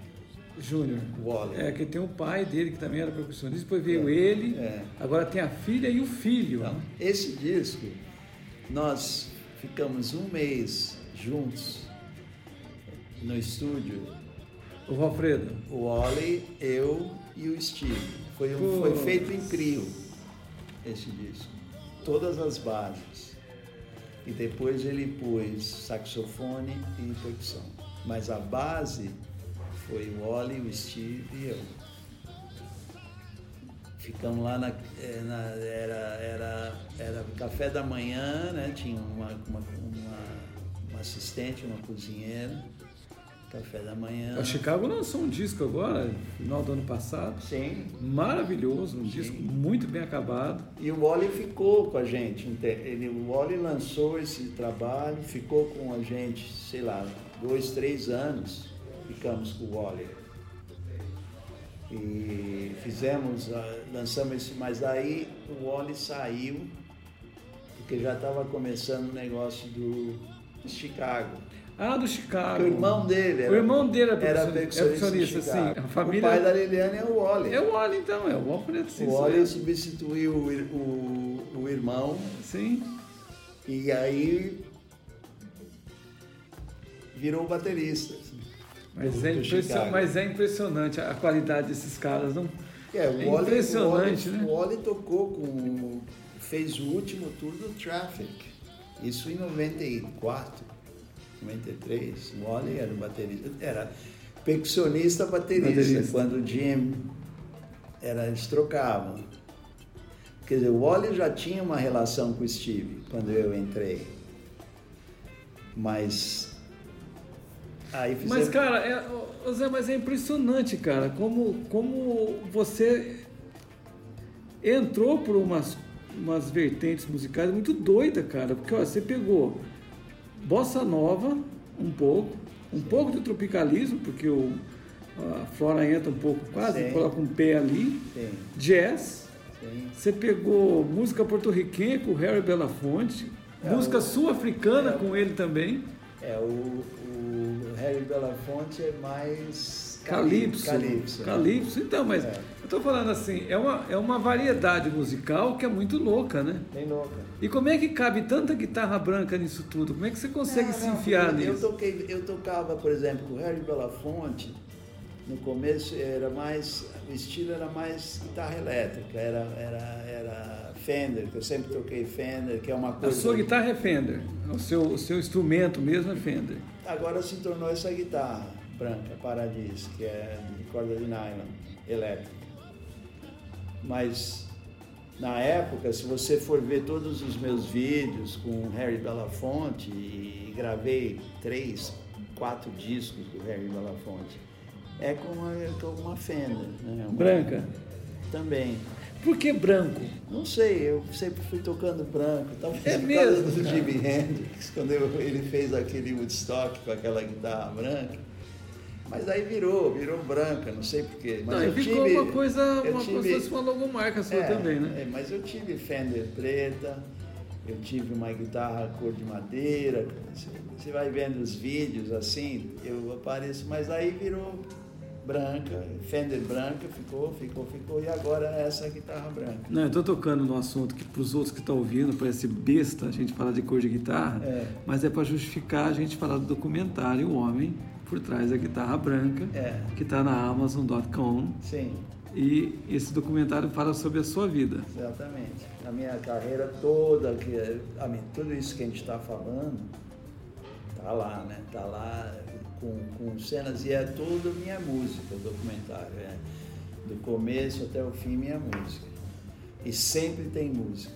Júnior. Waller. É, que tem o pai dele que também era percussionista, depois veio É, ele, é. agora tem a filha e o filho. Então, esse disco, nós ficamos um mês juntos no estúdio, O Alfredo. o Wally, eu e o Steve. Foi, um- foi feito em trio esse disco. Todas as bases. E depois ele pôs saxofone e percussão. Mas a base foi o Wally, o Steve e eu. Ficamos lá na, eh, na- era, era, era café da manhã, né? Tinha uma, uma, uma, uma assistente, uma cozinheira. Café da manhã. A Chicago lançou um disco agora, no final do ano passado. Sim. Maravilhoso, um disco muito bem acabado. E o Wally ficou com a gente. te- Ele, o Wally lançou esse trabalho, ficou com a gente, sei lá, dois, três anos. Ficamos com o Wally. E fizemos, lançamos esse, mas aí o Wally saiu, porque já estava começando o negócio do Chicago. Ah, do Chicago. O irmão dele era, o irmão dele era era percussionista, é sim. A família... O pai da Liliane é o Wally. É o Wally, então, é o Wally. O Wally substituiu o, o, o irmão. Sim. E aí virou baterista. Mas é. Mas é impressionante a qualidade desses caras, não? É, é Wally, impressionante, o Wally, né? O Wally tocou com... fez o último tour do Traffic. Isso em 94. 93, o Wally era baterista, era percussionista baterista, baterista. quando o Jim era, eles trocavam. Quer dizer, o Wally já tinha uma relação com o Steve quando eu entrei. Mas aí fizemos... Mas cara, é, Zé, mas é impressionante, cara, como, como você entrou por umas, umas vertentes musicais muito doida, cara, porque ó, você pegou bossa nova, um pouco, um Sim. pouco de tropicalismo, porque o, a flora entra um pouco quase, Sim. coloca um pé ali, Sim. jazz. Você pegou música porto-riquenha com o Harry Belafonte, é música sul-africana é, com ele também. É, o, o Harry Belafonte é mais Calypso. Calypso. Calypso. Então, mas é. eu estou falando assim, é uma, é uma variedade musical que é muito louca, né? Bem louca. E como é que cabe tanta guitarra branca nisso tudo? Como é que você consegue não, se enfiar eu, nisso? Eu, toquei, eu tocava, por exemplo, com o Harry Belafonte, no começo era mais, o estilo era mais guitarra elétrica, era, era, era Fender, que eu sempre toquei Fender, que é uma coisa... A sua guitarra é Fender, o seu, o seu instrumento mesmo é Fender. Agora se tornou essa guitarra branca, Paradis, que é de corda de nylon, elétrica. Mas na época, se você for ver todos os meus vídeos com Harry Belafonte, e gravei três, quatro discos do Harry Belafonte, é com uma, com uma Fender. Né? Uma, branca? Também. Por que branco? Não sei, eu sempre fui tocando branco. Talvez é mesmo? do Jimi Hendrix, quando eu, ele fez aquele Woodstock com aquela guitarra branca. Mas aí virou, virou branca, não sei porquê. Mas não, eu ficou tive, uma coisa, uma tive, coisa, uma logomarca sua é, também, né? É, mas eu tive Fender preta, eu tive uma guitarra cor de madeira. Você vai vendo os vídeos assim, eu apareço, mas aí virou branca, Fender branca, ficou, ficou, ficou, e agora é essa guitarra branca. Não, eu estou tocando no assunto que para os outros que estão ouvindo parece besta a gente falar de cor de guitarra, é. mas é para justificar a gente falar do documentário O Homem por trás da guitarra branca, é. que está na Amazon.com. Sim. E esse documentário fala sobre a sua vida. Exatamente. A minha carreira toda, que, a mim, tudo isso que a gente está falando, tá lá, né? Tá lá com, com cenas e é toda minha música, o documentário. É. Do começo até o fim, minha música. E sempre tem música.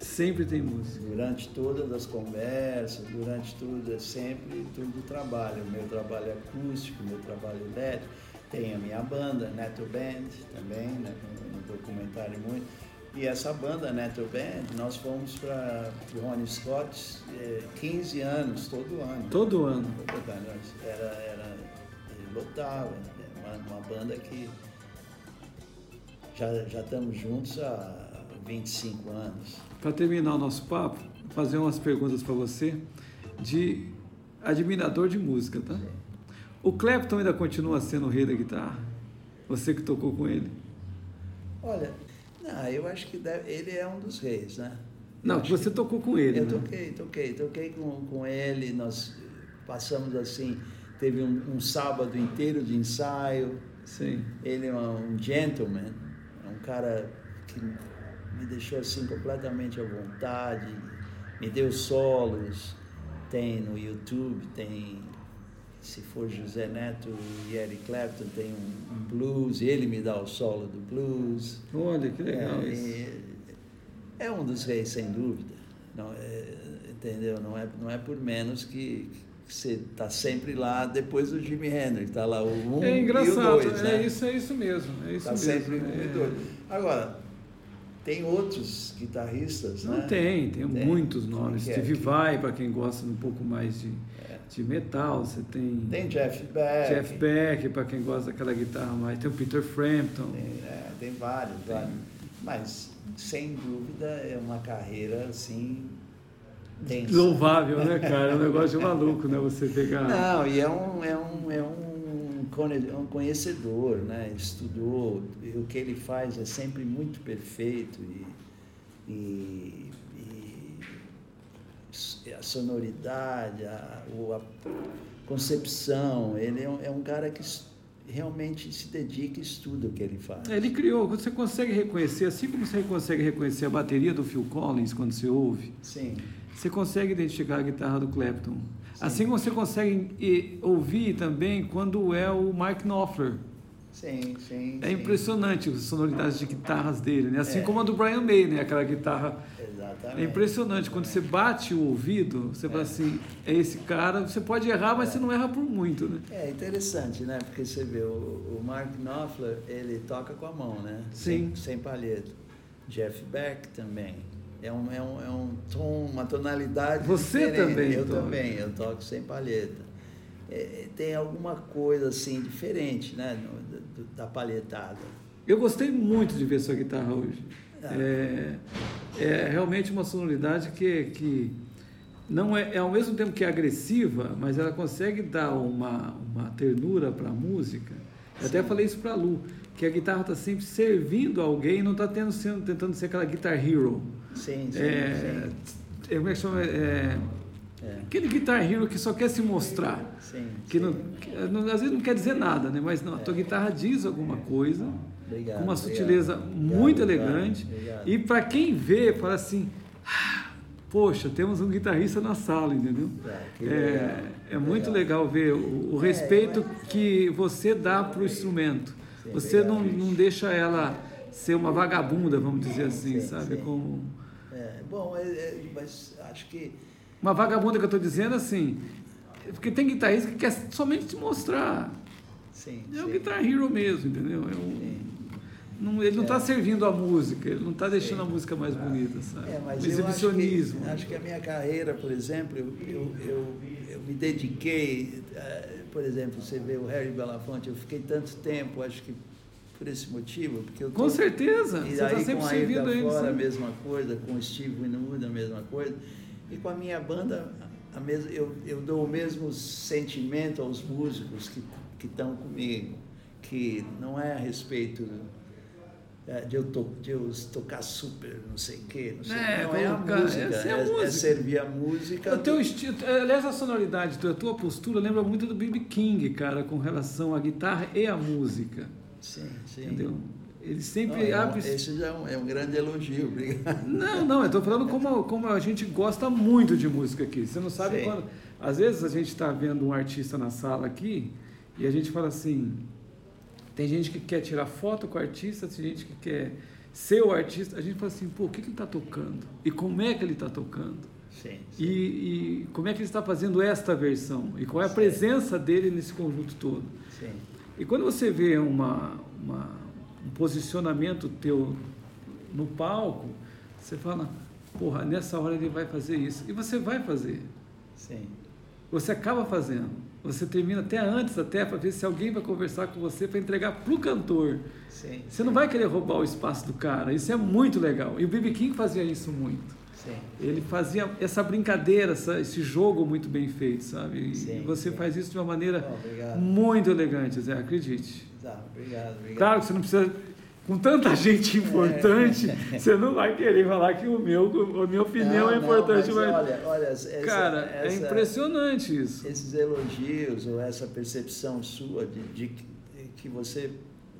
Sempre tem música. Durante todas as conversas, durante tudo, é sempre tudo trabalho. Meu trabalho é acústico, meu trabalho elétrico. Tem a minha banda, Neto Band, também, né, no documentário muito. E essa banda, Neto Band, nós fomos para Ronnie Scott é, 15 anos, todo ano. Todo ano? Todo ano. Era, era, lotava, uma, uma banda que já, já estamos juntos há 25 anos. Para terminar o nosso papo, fazer umas perguntas para você de admirador de música, tá? O Clapton ainda continua sendo o rei da guitarra? Você que tocou com ele? Olha, não, eu acho que deve, ele é um dos reis, né? Não, você tocou com ele. Eu né? toquei, toquei, toquei com, com ele, nós passamos assim, teve um, um sábado inteiro de ensaio. Sim. Ele é um gentleman, é um cara que me deixou assim completamente à vontade, me deu solos, tem no YouTube, tem, se for José Neto e Eric Clapton, tem um, um blues, ele me dá o solo do blues. Olha, que legal é, isso. É um dos reis, sem dúvida. Não, é, entendeu? Não é, não é por menos que, você está sempre lá depois do Jimi Hendrix, está lá o um é engraçado, e o é né? isso, é isso mesmo, é isso tá mesmo. sempre um é. e dois. Agora, tem outros guitarristas, Não né? tem, tem, tem, muitos nomes. É, Steve Vai, para quem gosta um pouco mais de, é. De metal, você tem... Tem Jeff Beck. Jeff Beck, para quem gosta daquela guitarra mais... Tem o Peter Frampton. Tem, é, tem vários, tem. vários. Mas, sem dúvida, é uma carreira assim. densa. Louvável, né, cara? É um negócio de maluco, né? Você pegar. Não, e é um, é um, é um, um conhecedor, né? Estudou, o que ele faz é sempre muito perfeito e, e, a sonoridade, a, a concepção, ele é um, é um cara que realmente se dedica e estuda o que ele faz. É, Ele criou, você consegue reconhecer, assim como você consegue reconhecer a bateria do Phil Collins quando você ouve, Sim, você consegue identificar a guitarra do Clapton. Assim como você consegue ouvir também quando é o Mark Knopfler. Sim, sim. É sim. impressionante as sonoridades de guitarras dele, né? Assim É. como a do Brian May, né? Aquela guitarra. Exatamente. É impressionante. Quando você bate o ouvido, você fala assim, é esse cara. Você pode errar, mas você não erra por muito, né? É interessante, né? Porque você vê, o, o Mark Knopfler, ele toca com a mão, né? Sim. Sem, sem palheta. Jeff Beck também. É um, é um, é um tom, uma tonalidade Você diferente. também Eu toca. também, eu toco sem palheta. É, tem alguma coisa assim diferente, né? Do- da palhetada. Eu gostei muito de ver sua guitarra hoje. Ah. É, é realmente uma sonoridade que, que não é, é ao mesmo tempo que é agressiva, mas ela consegue dar uma, uma ternura para a música. Eu até falei isso para a Lu, que a guitarra está sempre servindo alguém, não está tendo, sendo, tentando ser aquela guitar hero. Sim, sim, É, sim. é, como é que chama? É, É. aquele guitar hero que só quer se mostrar. Sim, Que sim. não, que, não- às vezes não quer dizer nada, né? mas não, a tua guitarra diz alguma coisa Obrigado, com uma sutileza Obrigado, muito obrigado, elegante. E para quem vê, fala assim: "Ah, poxa, temos um guitarrista na sala, entendeu? Ah, que legal, É, é muito legal. ver o, o É, respeito que você dá para o instrumento. Você não, não deixa ela ser uma vagabunda, vamos dizer assim, Sim, sabe? Como É, bom, é- é, mas acho que uma vagabunda que eu estou dizendo assim, porque tem guitarrista que quer somente te mostrar. sim. É o sim. Guitar Hero mesmo, entendeu? É um- não- ele não está É. servindo a música, ele não está deixando a música mais bonita, sabe? É, mas o eu acho exibicionismo. que, acho que a minha carreira, por exemplo, eu, eu, eu, eu me dediquei, eh, por exemplo, você vê o Harry Belafonte, eu fiquei tanto tempo, acho que por esse motivo, porque eu Com tô- certeza, E você está sempre com a servindo ele. Fora a mesma coisa, com o Steve Winwood a mesma coisa. E com a minha banda, a mes eu, eu dou o mesmo sentimento aos músicos que estão comigo, que não é a respeito eh, de eu, to de eu tocar super, não sei o quê, não sei É, não é a colocar- música, é a é, é música. servir a música. O teu estilo, aliás, a sonoridade, a tua postura lembra muito do B.B. King, cara, com relação à guitarra e à música, Sim, sim. entendeu? Ele Não, sempre é um- abre... esse já é um, é um grande elogio, obrigado. Não, não, eu estou falando como, como a gente gosta muito de música aqui. Você não sabe Sim. quando. Às vezes a gente está vendo um artista na sala aqui e a gente fala assim: tem gente que quer tirar foto com o artista, tem gente que quer ser o artista. A gente fala assim: pô, o que, que ele está tocando? E como é que ele está tocando? Sim, E, e como é que ele está fazendo esta versão? E qual é a Sim. presença dele nesse conjunto todo? sim. E quando você vê uma, uma- um posicionamento teu no palco, você fala, porra, nessa hora ele vai fazer isso. E você vai fazer. Sim, Você acaba fazendo. Você termina até antes, até para ver se alguém vai conversar com você para entregar para o cantor. sim. Você não vai querer roubar o espaço do cara. Isso é muito legal. E o B.B. King fazia isso muito. Sim. Ele fazia essa brincadeira, essa- esse jogo muito bem feito, sabe? E Sim, você sim. faz isso de uma maneira obrigado. muito elegante, Zé, acredite. Tá, obrigado, obrigado. Claro que você não precisa. Com tanta gente importante, você não vai querer falar que o meu, a minha opinião Não, é não, importante. mas mas, olha, olha, essa- cara, é essa- impressionante isso. Esses elogios ou essa percepção sua de, de que- que você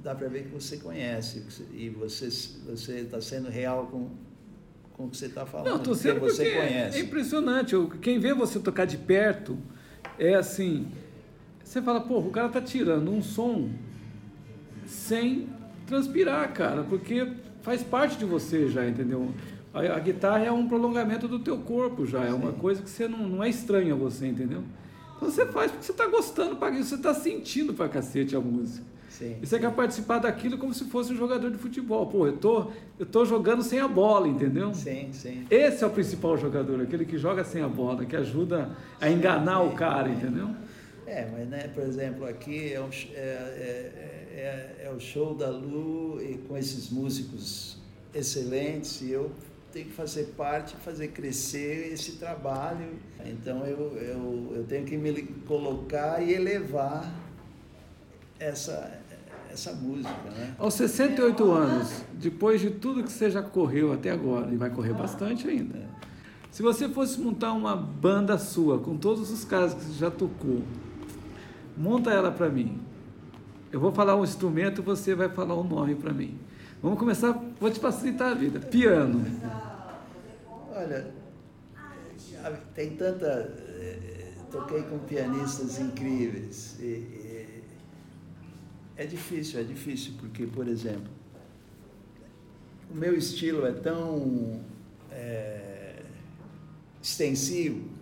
dá para ver que você conhece e você você está sendo real com com o que você está falando. Não, estou porque sendo você porque é conhece. impressionante. Eu- Quem vê você tocar de perto é assim. Você fala, pô, o cara tá tirando um som sem transpirar, cara, porque faz parte de você já, entendeu? A, a guitarra é um prolongamento do teu corpo já, é uma Sim. coisa que você não, não é estranha a você, entendeu? Então você faz porque você está gostando, você está sentindo pra cacete a música. Sim. E você quer participar daquilo como se fosse um jogador de futebol. Pô, eu tô, eu tô jogando sem a bola, entendeu? Sim, sim. Esse é o principal jogador, aquele que joga sem a bola, que ajuda a enganar o cara, entendeu? É, mas né, por exemplo, aqui é, um é, é, é, é o show da Lu e com esses músicos excelentes e eu tenho que fazer parte, fazer crescer esse trabalho. Então eu, eu, eu tenho que me colocar e elevar essa, essa música. Né? Aos 68 anos, depois de tudo que você já correu até agora, e vai correr bastante ainda, se você fosse montar uma banda sua, com todos os caras que você já tocou, monta ela para mim. Eu vou falar um instrumento, você vai falar o um nome para mim. Vamos começar, vou te facilitar a vida. Piano. Olha, tem tanta. Eh, toquei com pianistas incríveis. E, e, é difícil, é difícil, porque, por exemplo, o meu estilo é tão é, extensivo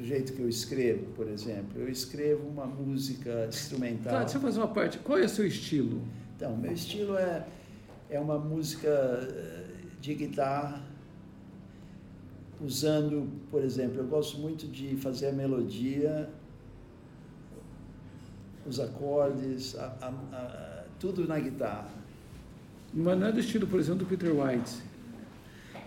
do jeito que eu escrevo, por exemplo. Eu escrevo uma música instrumental. Tá, deixa eu fazer uma parte. Qual é o seu estilo? Então, meu estilo é, é uma música eh, de guitarra, usando, por exemplo, eu gosto muito de fazer a melodia, os acordes, a, a, a, tudo na guitarra. Mas não é do estilo, por exemplo, do Peter White.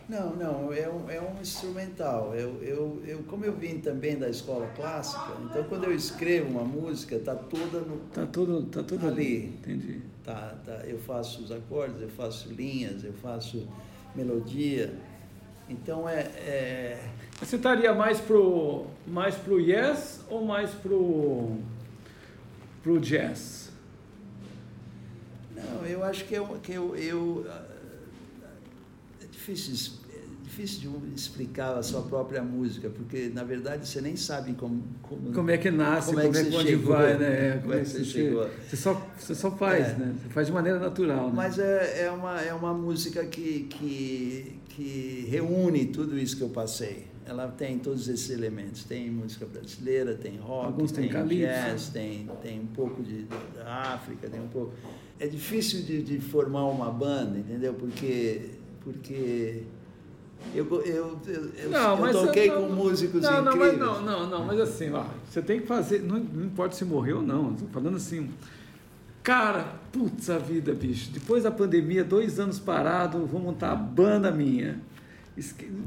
Não, não, é um, é um instrumental. Eu, eu, eu, como eu vim também da escola clássica, então quando eu escrevo uma música, está toda no. Tá tudo, tá tudo ali. ali. Entendi. Tá, tá, eu faço os acordes, eu faço linhas, eu faço melodia. Então é, é... Você estaria mais pro mais pro yes ou mais pro pro jazz? Não, eu acho que eu, que eu, eu é difícil difícil de explicar a sua própria música, porque na verdade você nem sabe como como, como é que nasce, como, é como é que, é que vai, né? Como, é que você chegou? Você só você só faz, é. né? Você faz de maneira natural. Né? Mas é, é uma é uma música que que que reúne tudo isso que eu passei. Ela tem todos esses elementos. Tem música brasileira, tem rock, Alguns tem, tem jazz, tem, tem um pouco de, da África, tem um pouco. É difícil de, de formar uma banda, entendeu? Porque porque eu, eu, eu, não, eu toquei com músicos não, incríveis. Não, mas, não, não, não, mas assim, ó, você tem que fazer, não, não importa se morreu ou não, estou falando assim, cara, putz a vida, bicho, depois da pandemia, dois anos parado, vou montar a banda minha.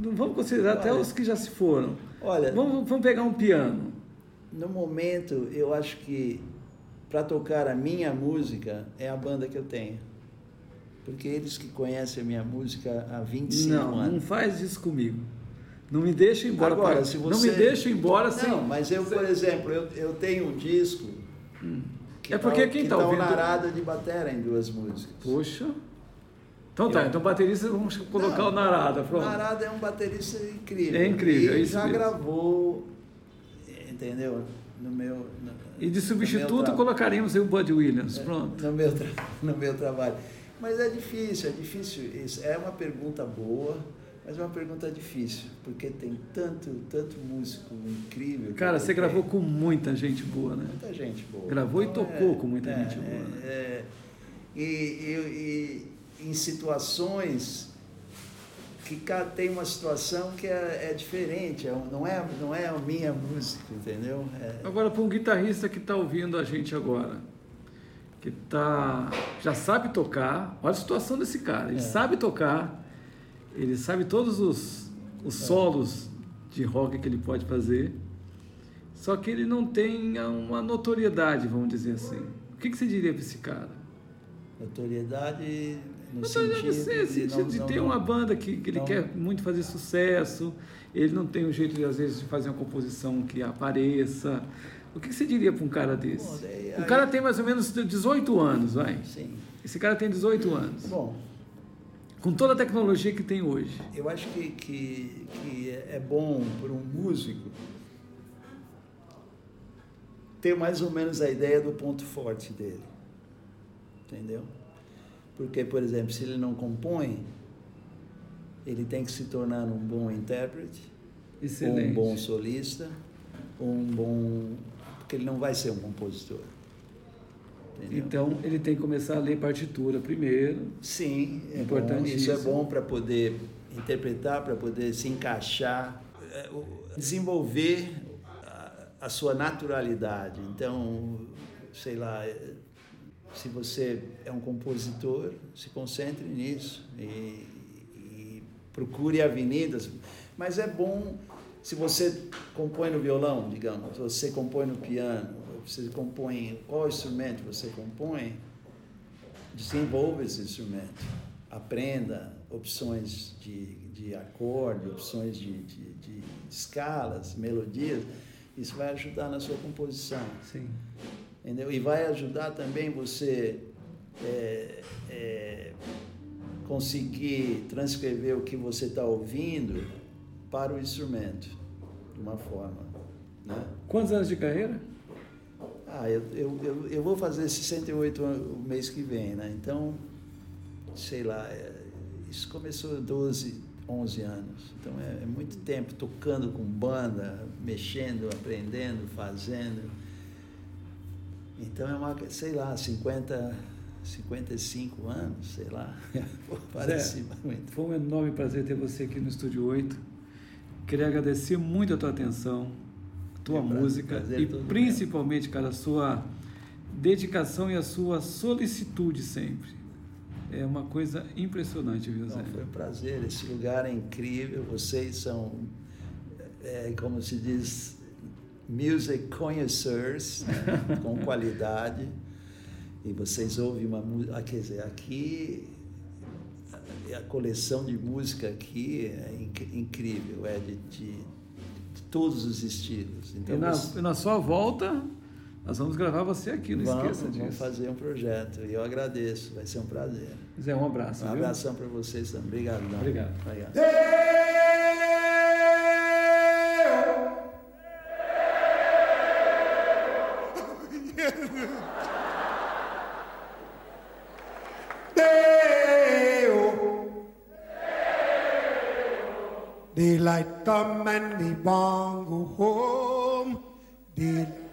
Não vamos considerar olha, até os que já se foram. Olha, vamos, vamos pegar um piano. No momento, eu acho que para tocar a minha música é a banda que eu tenho. Porque eles que conhecem a minha música há 25 não, anos. Não faz isso comigo. Não me deixa embora. Agora, se você... Não me deixa embora sem. Não, mas eu, por exemplo, eu, eu tenho um disco. Hum. é porque tá, quem está ouvindo. narada de bateria em duas músicas. Poxa. Então tá, eu... então baterista vamos colocar não, o Narada. Pronto. O Narada é um baterista incrível. É incrível, e é isso já mesmo. gravou, entendeu? No meu. No, e de substituto colocaríamos o Bud Williams, pronto. No meu, no meu trabalho. Mas é difícil, é difícil. Isso é uma pergunta boa, mas é uma pergunta difícil, porque tem tanto, tanto músico incrível. Cara, você gravou com muita gente boa, né? Muita gente boa. Gravou então, e tocou é, com muita é, gente boa. Né? É, e, e, e, em situações que tem uma situação que é, é diferente, é não, é, não é a minha música, entendeu? É. Agora, para um guitarrista que está ouvindo a gente agora, que tá, já sabe tocar. Olha a situação desse cara. Ele é. sabe tocar, ele sabe todos os, os é. solos de rock que ele pode fazer, só que ele não tem uma notoriedade, vamos dizer assim. O que, que você diria para esse cara? Notoriedade no notoriedade sentido, de, não, de ter não, uma banda que, que ele não, quer muito fazer sucesso, ele não tem um jeito, de, às vezes, de fazer uma composição que apareça. O que você diria para um cara desse? Bom, daí, o cara tem mais ou menos 18 anos, vai. Sim. Esse cara tem 18 anos. Bom. Com toda a tecnologia que tem hoje. Eu acho que, que, que é bom para um músico ter mais ou menos a ideia do ponto forte dele. Entendeu? Porque, por exemplo, se ele não compõe, ele tem que se tornar um bom intérprete, Excelente. um bom solista, um bom porque ele não vai ser um compositor. Entendeu? Então ele tem que começar a ler partitura primeiro. Sim, é importante. Isso é bom para poder interpretar, para poder se encaixar, é, desenvolver a, a sua naturalidade. Então, sei lá, se você é um compositor, se concentre nisso e, e procure avenidas. Mas é bom se você compõe no violão, digamos, você compõe no piano, você compõe qual instrumento você compõe, desenvolva esse instrumento, aprenda opções de, de acorde, opções de, de, de escalas, melodias. Isso vai ajudar na sua composição. Sim. Entendeu? E vai ajudar também você é, é, conseguir transcrever o que você está ouvindo para o instrumento, de uma forma. Né? Quantos anos de carreira? Ah, eu, eu, eu, eu vou fazer 68 o mês que vem, né? Então, sei lá, é, isso começou 12, 11 anos. Então é, é, muito tempo tocando com banda, mexendo, aprendendo, fazendo. Então é uma, sei lá, 50, 55 anos, sei lá. Parece Zé, muito. Foi um enorme prazer ter você aqui no Estúdio 8. Queria agradecer muito a tua atenção, a tua é música prazer, e principalmente, cara, a sua dedicação e a sua solicitude sempre. É uma coisa impressionante, viu, Zé? Não, foi um prazer. Esse lugar é incrível. Vocês são, é, como se diz, music connoisseurs, né? com qualidade. E vocês ouvem uma música. Ah, quer dizer, aqui a coleção de música aqui é incrível, é de, de, de todos os estilos. Então, e, na, você... e na sua volta, nós vamos gravar você aqui, não vamos, esqueça disso. Vamos fazer um projeto e eu agradeço, vai ser um prazer. Zé, um abraço. Um abração para vocês também. Obrigado. Obrigado. Obrigado. Daylight come and we want go home. Daylight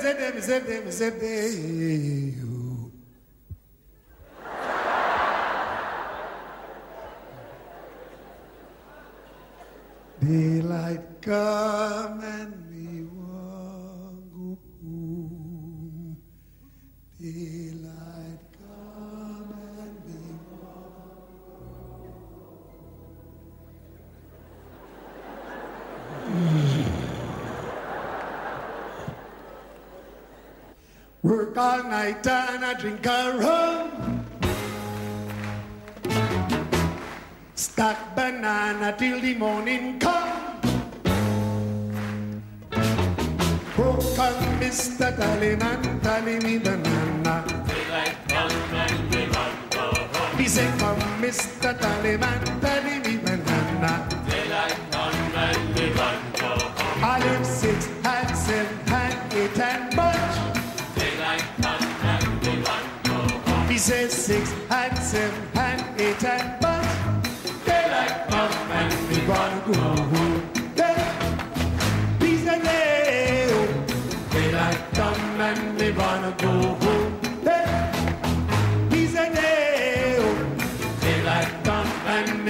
zerdeyim, zerdeyim, zerdeyim. Night and I drink a rum. Stack banana till the morning come. Oh, come, Mr. Tallyman, tally me banana. Daylight come and we run go home. He said, come, Mr. Tallyman, tally me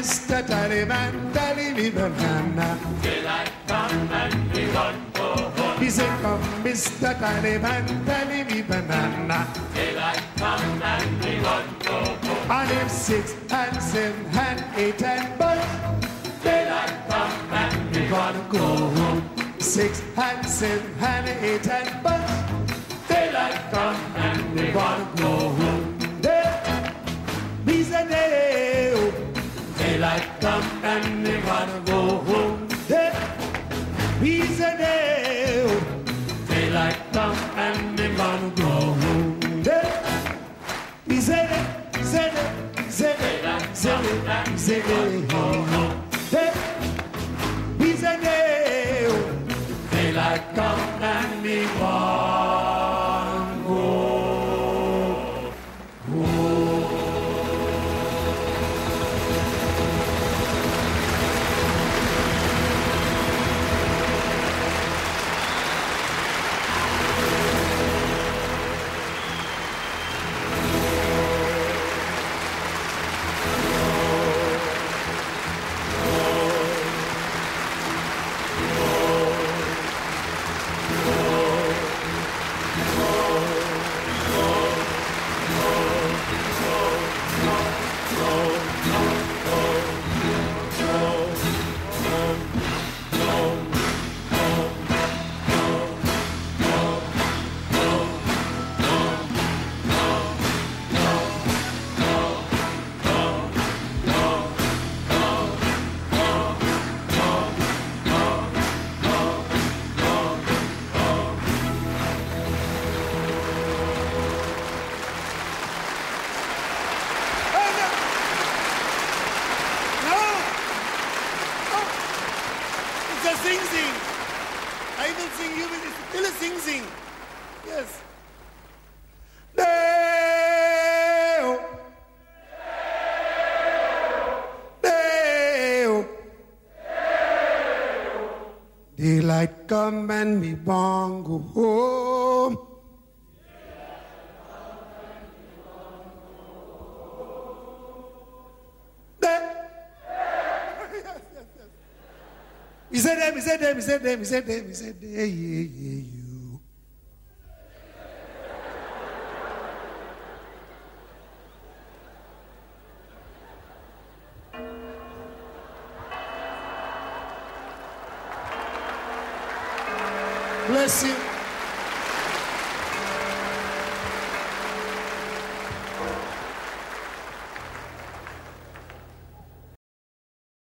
Mr. Tallyman, tally me oh, banana. Daylight come and me wanna go home. He said, come, Mr. Tallyman, tally me oh, banana. Daylight come and me wanna go home. And if six and seven and eight and but daylight come and we gotta go home. Six and seven and eight and but daylight come and we gotta go home. Day, these a day, oh daylight come and they wanna go home. Hey, peace a day. Daylight come and they wanna go home. Hey, zede, zede, zede, zede, zede, Hey, peace a day. Daylight come and they walk. Come and me want go home. He said them, he said them, he said them, he said them, he said them, yeah, yeah,